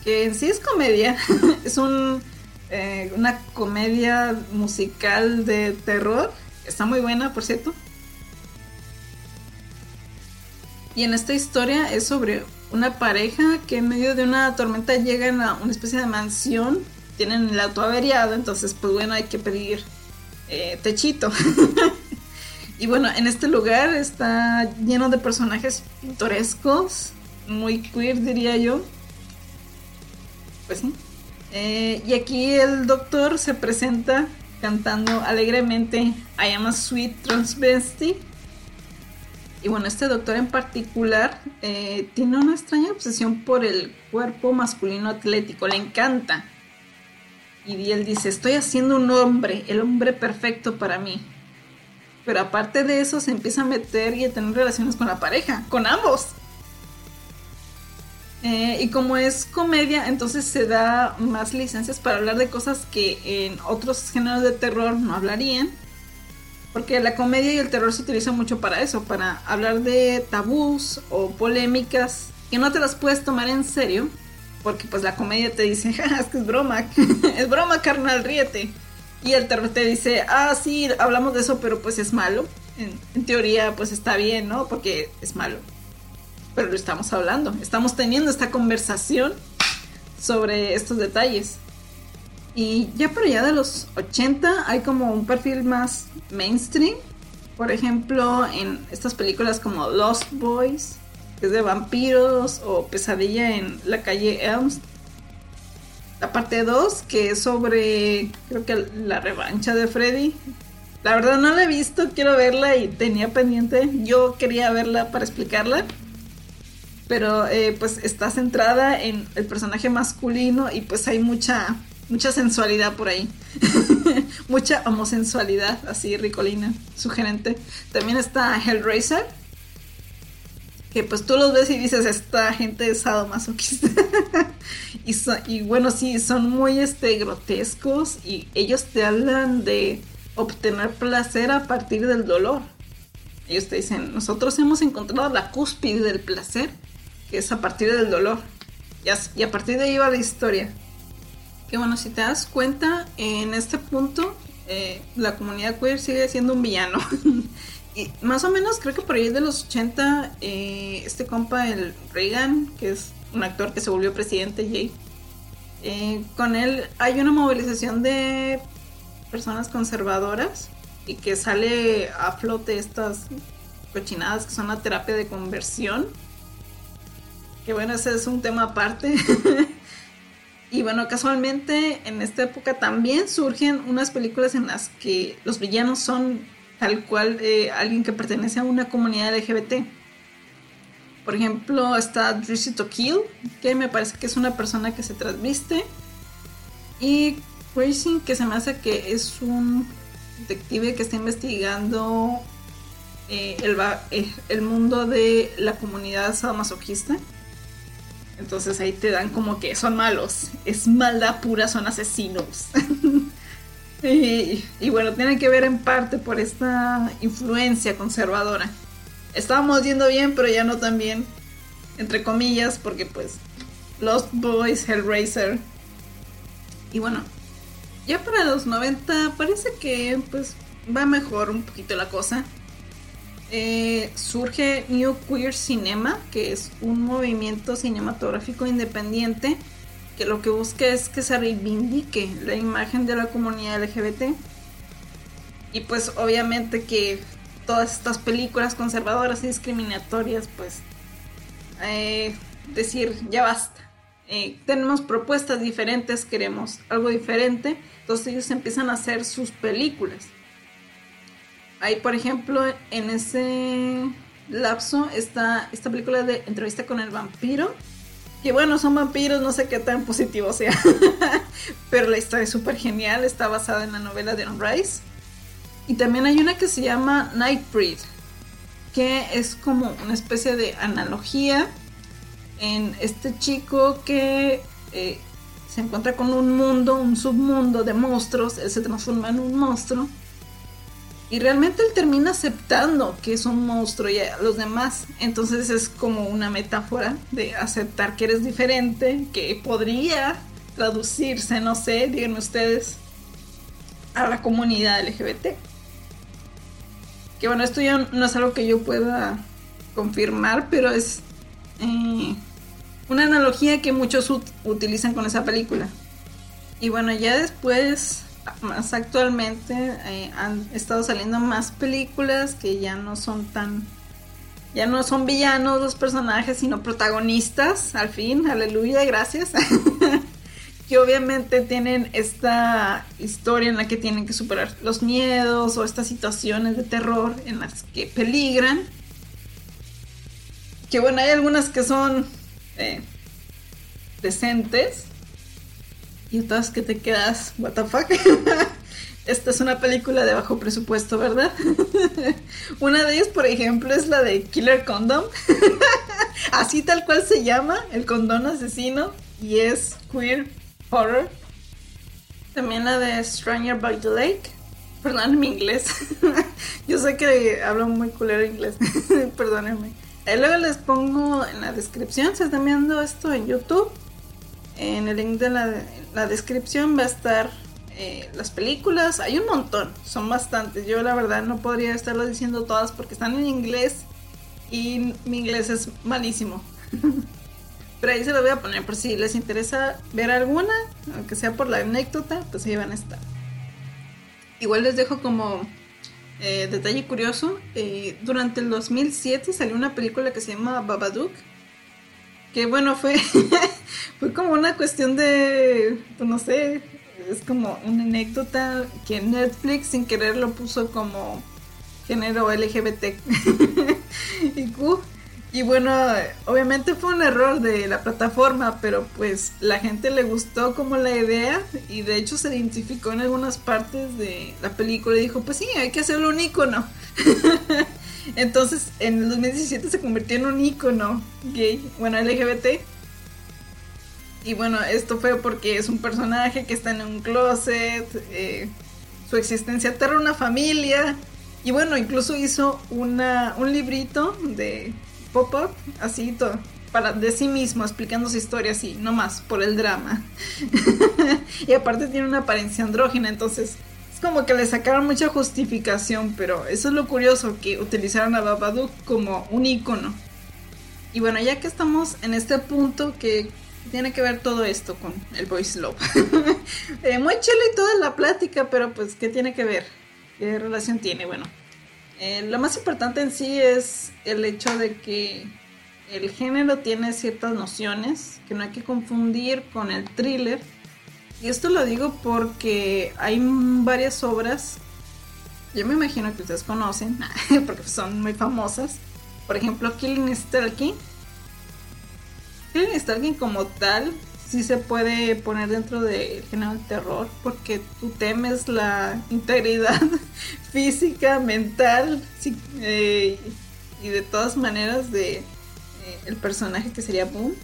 que en sí es comedia. (laughs) es un, eh, una comedia musical de terror Está muy buena, por cierto. Y en esta historia es sobre una pareja que en medio de una tormenta llegan a una especie de mansión. Tienen el auto averiado, entonces pues bueno, hay que pedir eh, techito. (laughs) y bueno, en este lugar está lleno de personajes pintorescos, muy queer diría yo. Pues sí. Eh, y aquí el doctor se presenta cantando alegremente I am a sweet transvesti. Y bueno, este doctor en particular eh, tiene una extraña obsesión por el cuerpo masculino atlético, le encanta. Y él dice, estoy haciendo un hombre, el hombre perfecto para mí. Pero aparte de eso se empieza a meter y a tener relaciones con la pareja, con ambos. Eh, y como es comedia, entonces se da más licencias para hablar de cosas que en otros géneros de terror no hablarían. Porque la comedia y el terror se utilizan mucho para eso, para hablar de tabús o polémicas que no te las puedes tomar en serio. Porque pues la comedia te dice, (laughs) es que es broma, (laughs) es broma carnal, ríete. Y el terror te dice, ah, sí, hablamos de eso, pero pues es malo. en teoría pues está bien, ¿no? Porque es malo pero lo estamos hablando, estamos teniendo esta conversación sobre estos detalles. Y ya por allá de los 80 hay como un perfil más mainstream. Por ejemplo, en estas películas como Lost Boys, que es de vampiros, o Pesadilla en la calle Elms. La parte 2, que es sobre, creo que la revancha de Freddy. La verdad no la he visto, quiero verla y tenía pendiente. Yo quería verla para explicarla pero eh, pues está centrada en el personaje masculino y pues hay mucha mucha sensualidad por ahí. (laughs) mucha homosensualidad, así ricolina, sugerente. También está Hellraiser, que pues tú los ves y dices, esta gente es sadomasoquista. (laughs) y, y bueno, sí, son muy este, grotescos y ellos te hablan de obtener placer a partir del dolor. Ellos te dicen, nosotros hemos encontrado la cúspide del placer que es a partir del dolor. Y a, partir de ahí va la historia. Que bueno, si te das cuenta, en este punto eh, la comunidad queer sigue siendo un villano. (laughs) más o menos creo que por ahí de los 80, eh, este compa, el Reagan, que es un actor que se volvió presidente, Jay, eh, con él hay una movilización de personas conservadoras y que sale a flote estas cochinadas que son la terapia de conversión que bueno, ese es un tema aparte. (laughs) y bueno, casualmente en esta época también surgen unas películas en las que los villanos son tal cual eh, alguien que pertenece a una comunidad LGBT. Por ejemplo, está Drizzy Kill, que me parece que es una persona que se transviste. Y Crazy, que se me hace que es un detective que está investigando eh, el, eh, el, mundo de la comunidad sadomasoquista. Entonces ahí te dan como que son malos, es maldad pura, son asesinos. (laughs) Y, bueno, tiene que ver en parte por esta influencia conservadora. Estábamos yendo bien, pero ya no tan bien, entre comillas, porque pues Lost Boys, Hellraiser. Y bueno, ya para los 90 parece que pues va mejor un poquito la cosa. Eh, surge New Queer Cinema, que es un movimiento cinematográfico independiente que lo que busca es que se reivindique la imagen de la comunidad LGBT. Y pues obviamente que todas estas películas conservadoras y discriminatorias, pues eh, decir, ya basta. Eh, tenemos propuestas diferentes, queremos algo diferente, entonces ellos empiezan a hacer sus películas. Ahí, por ejemplo, en ese lapso está esta película de Entrevista con el vampiro. Que bueno, son vampiros, no sé qué tan positivo sea. (laughs) Pero la historia es súper genial, está basada en la novela de Anne Rice. Y también hay una que se llama Nightbreed, que es como una especie de analogía en este chico que eh, se encuentra con un mundo, un submundo de monstruos, él se transforma en un monstruo y realmente él termina aceptando que es un monstruo y a los demás. Entonces es como una metáfora de aceptar que eres diferente, que podría traducirse, no sé, díganme ustedes, a la comunidad LGBT. Que bueno, esto ya no es algo que yo pueda confirmar, pero es eh, una analogía que muchos utilizan con esa película. Y bueno, ya después más actualmente eh, han estado saliendo más películas que ya no son tan ya no son villanos los personajes sino protagonistas al fin aleluya gracias. (laughs) Que obviamente tienen esta historia en la que tienen que superar los miedos o estas situaciones de terror en las que peligran. Que bueno hay algunas que son eh, decentes y otras que te quedas, what the fuck. (laughs) Esta es una película de bajo presupuesto, ¿verdad? (laughs) una de ellas, por ejemplo, es la de Killer Condom. (laughs) Así tal cual se llama, el condón asesino, y es queer horror. También la de Stranger by the Lake. Perdón mi inglés. Yo sé que hablo muy culero inglés. Perdónenme. luego les pongo en la descripción, si están viendo esto en YouTube, en el link de la, descripción va a estar eh, las películas. Hay un montón, son bastantes. Yo la verdad no podría estarlo diciendo todas porque están en inglés y mi inglés es malísimo. (laughs) Pero ahí se lo voy a poner por si les interesa ver alguna, aunque sea por la anécdota, pues ahí van a estar. Igual les dejo como eh, detalle curioso, eh, durante el 2007 salió una película que se llama Babadook, que bueno, fue, (laughs) fue como una cuestión de, pues no sé, es como una anécdota que Netflix sin querer lo puso como género LGBT. (laughs) y, y bueno, obviamente fue un error de la plataforma, pero pues la gente le gustó como la idea y de hecho se identificó en algunas partes de la película y dijo, pues sí, hay que hacerlo un icono. (laughs) Entonces, en el 2017 se convirtió en un icono gay, bueno, LGBT. Y bueno, esto fue porque es un personaje que está en un closet, eh, su existencia aterra una familia. Y bueno, incluso hizo una, un librito de pop-up, así todo, para, de sí mismo, explicando su historia así, no más, por el drama. (laughs) y aparte tiene una apariencia andrógina, entonces como que le sacaron mucha justificación, pero eso es lo curioso, que utilizaron a Babadook como un icono. Y bueno, ya que estamos en este punto que tiene que ver todo esto con el voice love. (laughs) Eh, muy chile toda la plática, pero pues, ¿qué tiene que ver? ¿Qué relación tiene? Bueno, eh, lo más importante en sí es el hecho de que el género tiene ciertas nociones que no hay que confundir con el thriller y esto lo digo porque hay varias obras, yo me imagino que ustedes conocen, (laughs) porque son muy famosas. Por ejemplo, Killing Stalking. Killing Stalking como tal sí se puede poner dentro del género del terror porque tú temes la integridad (laughs) física, mental eh, y de todas maneras de eh, el personaje que sería Boom.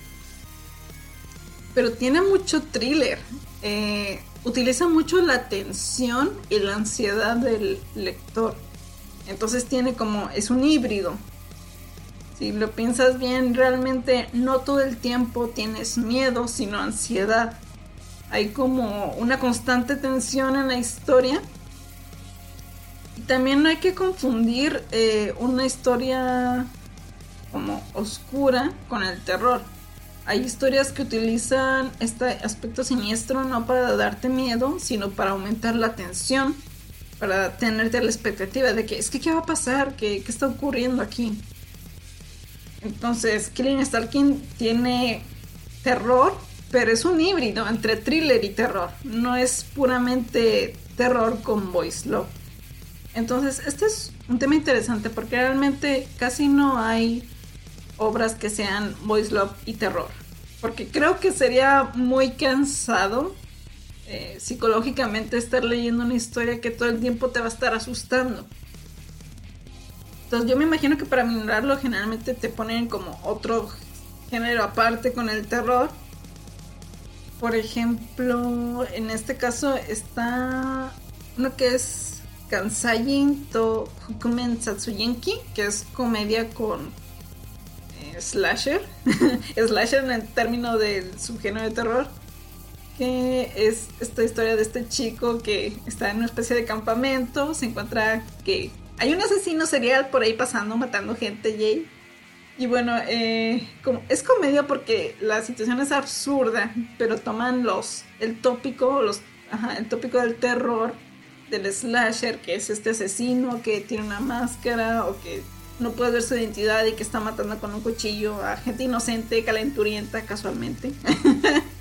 Pero tiene mucho thriller. Eh, utiliza mucho la tensión y la ansiedad del lector. Entonces tiene como, es un híbrido. Si lo piensas bien, realmente no todo el tiempo tienes miedo, sino ansiedad. Hay como una constante tensión en la historia. Y también no hay que confundir eh, una historia como oscura con el terror. Hay historias que utilizan este aspecto siniestro no para darte miedo, sino para aumentar la tensión, para tenerte la expectativa de que es que qué va a pasar, qué, qué está ocurriendo aquí. Entonces, Killing Stalking tiene terror, pero es un híbrido entre thriller y terror. No es puramente terror con voice love. Entonces, este es un tema interesante porque realmente casi no hay obras que sean voice love y terror. Porque creo que sería muy cansado eh, psicológicamente estar leyendo una historia que todo el tiempo te va a estar asustando. Entonces yo me imagino que para minorarlo generalmente te ponen como otro género aparte con el terror. Por ejemplo, en este caso está uno que es Kansai to Hukumen Satsuyenki, que es comedia con slasher. (laughs) slasher en el término del subgénero de terror. Que es esta historia de este chico que está en una especie de campamento, se encuentra que hay un asesino serial por ahí pasando, matando gente, Jay. Y bueno, eh, como, es comedia porque la situación es absurda, pero toman los, el tópico, los, el tópico del terror, del slasher, que es este asesino que tiene una máscara o que no puede ver su identidad y que está matando con un cuchillo a gente inocente, calenturienta casualmente. (laughs)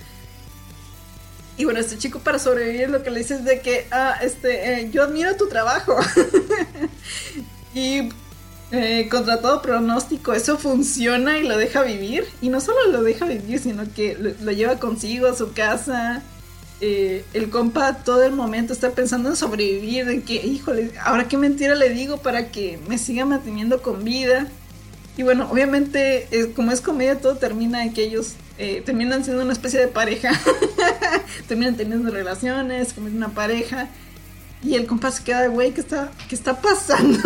Y bueno, este chico para sobrevivir lo que le dice es de que, ah, este, eh, yo admiro tu trabajo. (laughs) y eh, contra todo pronóstico, eso funciona y lo deja vivir. Y no solo lo deja vivir, sino que lo, lleva consigo a su casa. Eh, el compa todo el momento está pensando en sobrevivir, en que, híjole, ahora qué mentira le digo para que me siga manteniendo con vida. Y bueno, obviamente, como es comedia, todo termina en que ellos eh, terminan siendo una especie de pareja. (laughs) terminan teniendo relaciones, como una pareja. Y el compa se queda, güey, ¿qué está, ¿qué está pasando?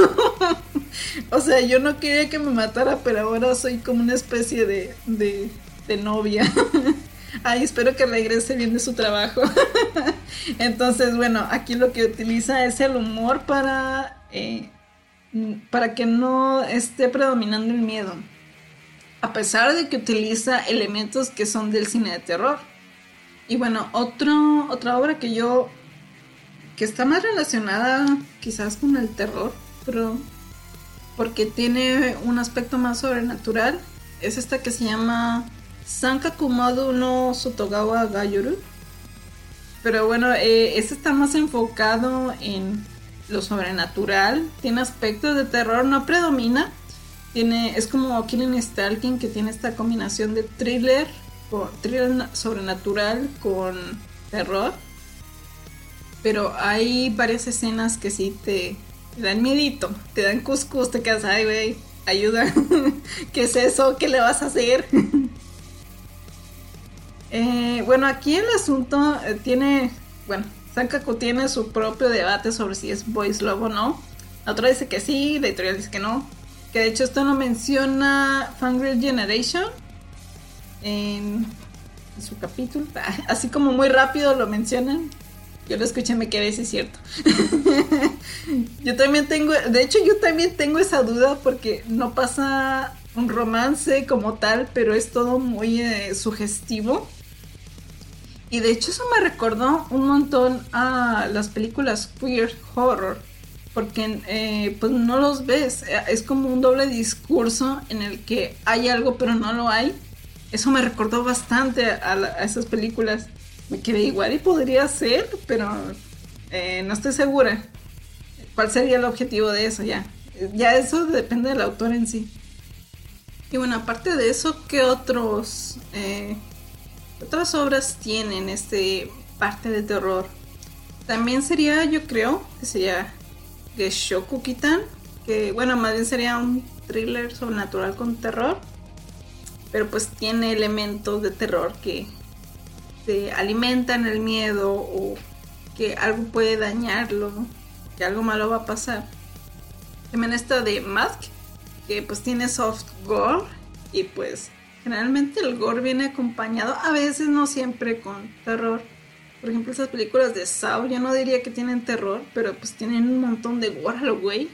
(laughs) o sea, yo no quería que me matara, pero ahora soy como una especie de, de, de novia. (laughs) Ay, espero que regrese bien de su trabajo. (laughs) Entonces, bueno, aquí lo que utiliza es el humor para eh, para que no esté predominando el miedo, a pesar de que utiliza elementos que son del cine de terror. Y bueno, otro, otra obra que yo, que está más relacionada quizás con el terror, pero porque tiene un aspecto más sobrenatural, es esta que se llama Sanka Kumado no Sotogawa Gayuru. Pero bueno, eh, este está más enfocado en lo sobrenatural, tiene aspectos de terror, no predomina. Tiene, es como Killing Stalking que tiene esta combinación de thriller, thriller sobrenatural con terror. Pero hay varias escenas que sí te, dan miedito, te dan cuscús, te quedas, ay, güey, ayuda. (laughs) ¿Qué es eso? ¿Qué le vas a hacer? (laughs) Eh, bueno, aquí el asunto eh, tiene, bueno, Sankaku tiene su propio debate sobre si es Boys Love o no. La otra dice que sí, la editorial dice que no. Que de hecho esto no menciona Fangirl Generation en, su capítulo. (laughs) Así como muy rápido lo mencionan. Yo lo escuché me quedé, si cierto. (laughs) yo también tengo, de hecho yo también tengo esa duda porque no pasa un romance como tal, pero es todo muy eh, sugestivo. Y de hecho eso me recordó un montón a las películas queer horror, porque eh, pues no los ves, eh, es como un doble discurso en el que hay algo pero no lo hay. Eso me recordó bastante a, esas películas. Me quedé igual y podría ser, pero eh, no estoy segura. ¿Cuál sería el objetivo de eso ya? Ya eso depende del autor en sí. Y bueno, aparte de eso, ¿qué otros otras obras tienen este parte de terror. También sería, yo creo, que sería Geshoku Kitan, que bueno, más bien sería un thriller sobrenatural con terror, pero pues tiene elementos de terror que alimentan el miedo o que algo puede dañarlo, que algo malo va a pasar. También esta de Mask, que pues tiene soft gore y pues generalmente el gore viene acompañado, a veces no siempre con terror. Por ejemplo, esas películas de Saw, yo no diría que tienen terror, pero pues tienen un montón de gore a güey.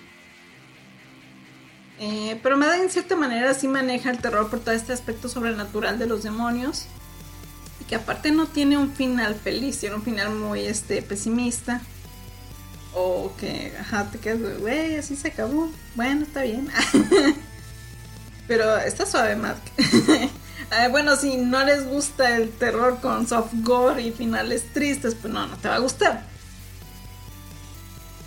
Eh, pero me da en cierta manera sí maneja el terror por todo este aspecto sobrenatural de los demonios. Y que aparte no tiene un final feliz, tiene un final muy este, pesimista. O que, ajá, te quedas, güey, así se acabó. Bueno, está bien. (laughs) Pero está suave. Eh, (laughs) bueno, si no les gusta el terror con soft gore y finales tristes, pues no, no te va a gustar.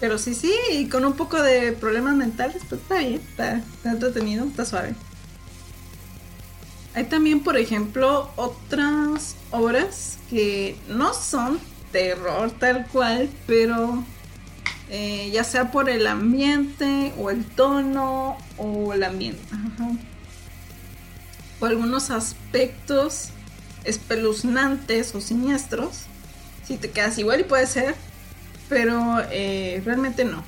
Pero sí, sí, y con un poco de problemas mentales, pues está bien, está entretenido, está suave. Hay también, por ejemplo, otras obras que no son terror tal cual, pero eh, ya sea por el ambiente o el tono o el ambiente. O algunos aspectos espeluznantes o siniestros. Si te quedas igual y puede ser, pero eh, realmente no.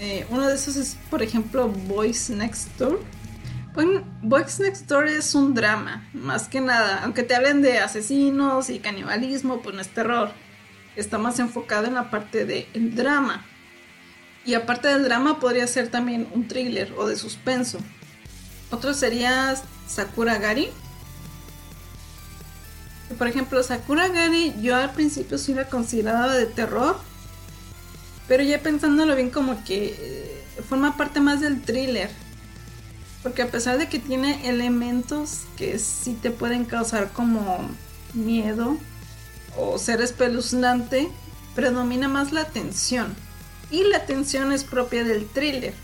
Eh, uno de esos es, por ejemplo, Boys Next Door. Boys Next Door es un drama, más que nada. Aunque te hablen de asesinos y canibalismo, pues no es terror está más enfocado en la parte del drama. Y aparte del drama podría ser también un thriller o de suspenso. Otro sería Sakura Gari. Por ejemplo, Sakura Gari yo al principio sí la consideraba de terror. Pero ya pensándolo bien como que eh, forma parte más del thriller. Porque a pesar de que tiene elementos que sí te pueden causar como miedo, o ser espeluznante, predomina más la tensión. Y la tensión es propia del thriller.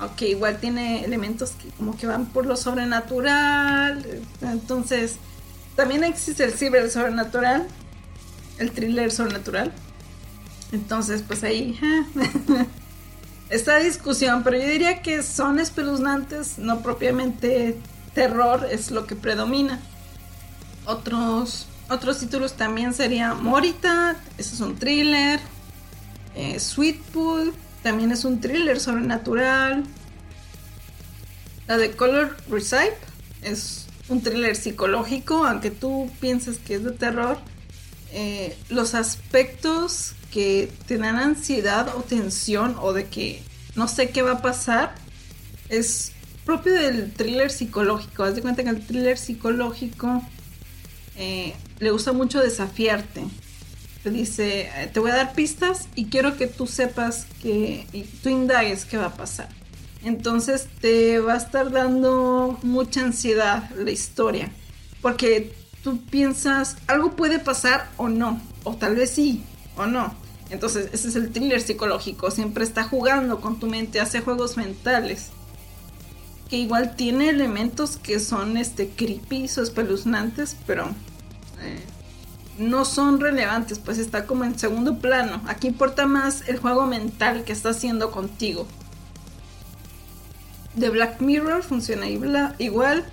Ok, igual tiene elementos que como que van por lo sobrenatural. Entonces, también existe el ciber sobrenatural, el thriller sobrenatural. Entonces, pues ahí (laughs) esta discusión, pero yo diría que son espeluznantes, no propiamente terror es lo que predomina. Otros otros títulos también sería Morita, ese es un thriller. Eh, Sweet Pool, también es un thriller sobrenatural. La de Color Recipe es un thriller psicológico, aunque tú pienses que es de terror. Eh, los aspectos que te dan ansiedad o tensión o de que no sé qué va a pasar es propio del thriller psicológico. Haz de cuenta que el thriller psicológico eh, le gusta mucho desafiarte. Te dice, eh, te voy a dar pistas y quiero que tú sepas que, y tú indagues qué va a pasar. Entonces te va a estar dando mucha ansiedad la historia, porque tú piensas, algo puede pasar o no, o tal vez sí, o no. Entonces ese es el thriller psicológico, siempre está jugando con tu mente, hace juegos mentales que igual tiene elementos que son este creepy o espeluznantes, pero eh, no son relevantes, pues está como en segundo plano. Aquí importa más el juego mental que está haciendo contigo. The Black Mirror funciona igual.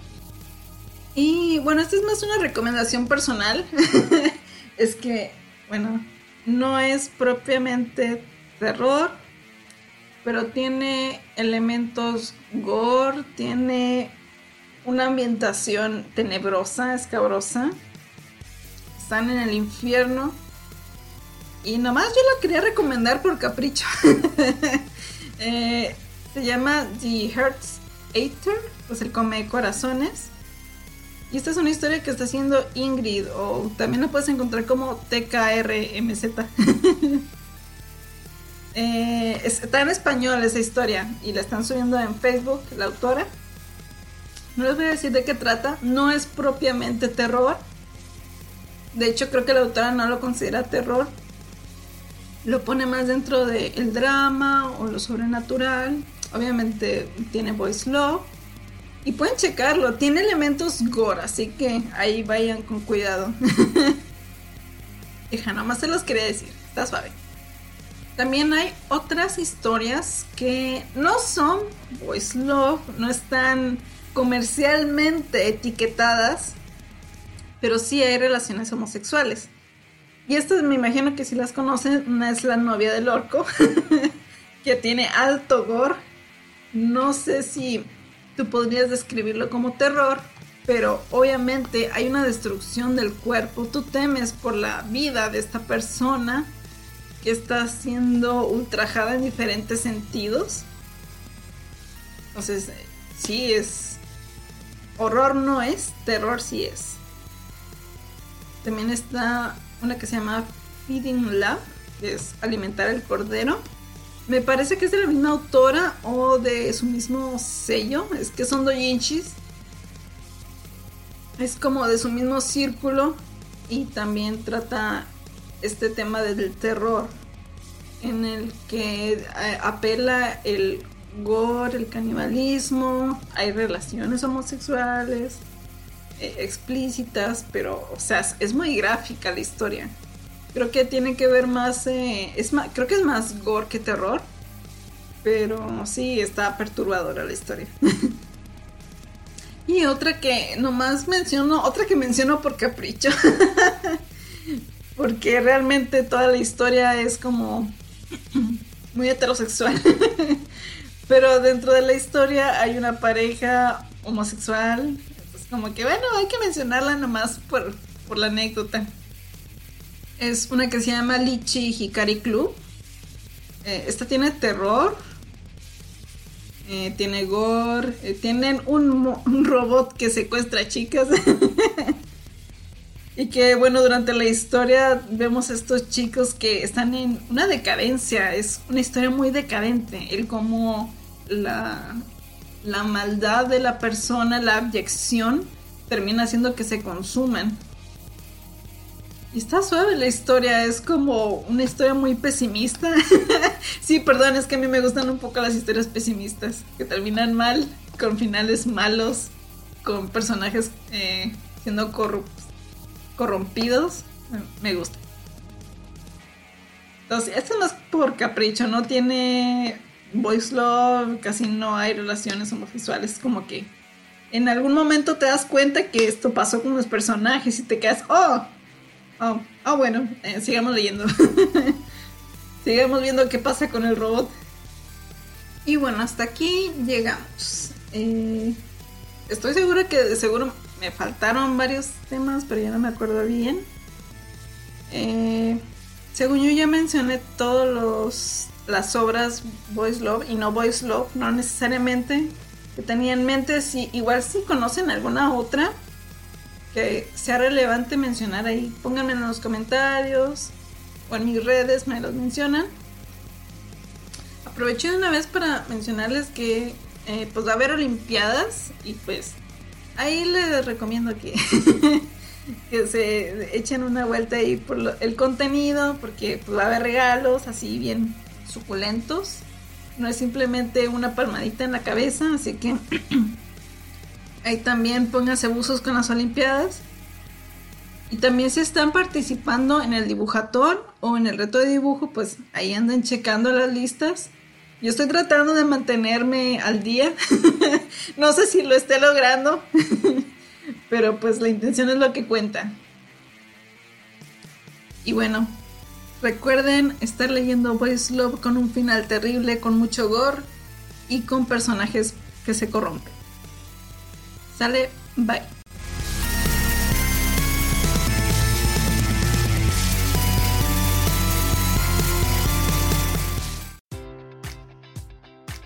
Y bueno, esta es más una recomendación personal. (laughs) es que, bueno, no es propiamente terror, pero tiene elementos gore, tiene una ambientación tenebrosa, escabrosa. Están en el infierno. Y nomás yo la quería recomendar por capricho. (laughs) Eh, se llama The Hearts Eater, pues el come corazones. Y esta es una historia que está haciendo Ingrid, o también la puedes encontrar como TKRMZ. (laughs) Eh, está en español esa historia y la están subiendo en Facebook, la autora. No les voy a decir de qué trata, no es propiamente terror. De hecho, creo que la autora no lo considera terror. Lo pone más dentro del drama o lo sobrenatural. Obviamente tiene voice love. Y pueden checarlo, tiene elementos gore, así que ahí vayan con cuidado. (laughs) Hija, nomás se los quería decir, está suave. También hay otras historias que no son voice love, no están comercialmente etiquetadas, pero sí hay relaciones homosexuales. Y estas me imagino que si las conocen, una es la novia del orco, (laughs) que tiene alto gore. No sé si tú podrías describirlo como terror, pero obviamente hay una destrucción del cuerpo. Tú temes por la vida de esta persona que está siendo ultrajada en diferentes sentidos. Entonces, sí es... Horror no es, terror sí es. También está una que se llama Feeding Love, que es alimentar el cordero. Me parece que es de la misma autora o de su mismo sello. Es que son doyinchis. Es como de su mismo círculo. Y también trata este tema del terror. En el que eh, apela el gore, el canibalismo. Hay relaciones homosexuales eh, explícitas, pero, o sea, es muy gráfica la historia. Creo que tiene que ver más, eh, es más, creo que es más gore que terror, pero sí está perturbadora la historia. (laughs) y otra que nomás menciono, otra que menciono por capricho, (laughs) porque realmente toda la historia es como (laughs) muy heterosexual. (laughs) pero dentro de la historia hay una pareja homosexual como que bueno, hay que mencionarla nomás por, por la anécdota. Es una que se llama Lichi Hikari Club. Eh, esta tiene terror. Eh, tiene gore. Eh, tienen un, un, robot que secuestra chicas. (laughs) y que bueno, durante la historia vemos estos chicos que están en una decadencia. Es una historia muy decadente. El cómo la, la maldad de la persona, la abyección, termina haciendo que se consuman. Y está suave la historia, es como una historia muy pesimista. (laughs) sí, perdón, es que a mí me gustan un poco las historias pesimistas, que terminan mal, con finales malos, con personajes eh, siendo corrompidos. Me gusta. Entonces, esto no es por capricho, no tiene voice love, casi no hay relaciones homosexuales, como que en algún momento te das cuenta que esto pasó con los personajes y te quedas, oh, oh, oh bueno, eh, sigamos leyendo. (laughs) sigamos viendo qué pasa con el robot. Y bueno, hasta aquí llegamos. Eh, estoy segura que de seguro me faltaron varios temas, pero ya no me acuerdo bien. Eh, según yo ya mencioné todos los las obras Voice Love y no Voice Love, no necesariamente que tenía en mente, si igual si conocen alguna otra que sea relevante mencionar ahí, pónganme en los comentarios o en mis redes, me los mencionan. Aproveché de una vez para mencionarles que eh, pues va a haber olimpiadas y pues ahí les recomiendo que, (laughs) que se echen una vuelta ahí por el contenido porque pues va a haber regalos así bien suculentos. No es simplemente una palmadita en la cabeza, así que (clears throat) ahí también pónganse buzos con las Olimpiadas. Y también si están participando en el dibujatón o en el reto de dibujo, pues ahí andan checando las listas. Yo estoy tratando de mantenerme al día. (laughs) no sé si lo esté logrando, (laughs) pero pues la intención es lo que cuenta. Y bueno, Recuerden estar leyendo Voice Love con un final terrible, con mucho gore y con personajes que se corrompen. Sale, bye.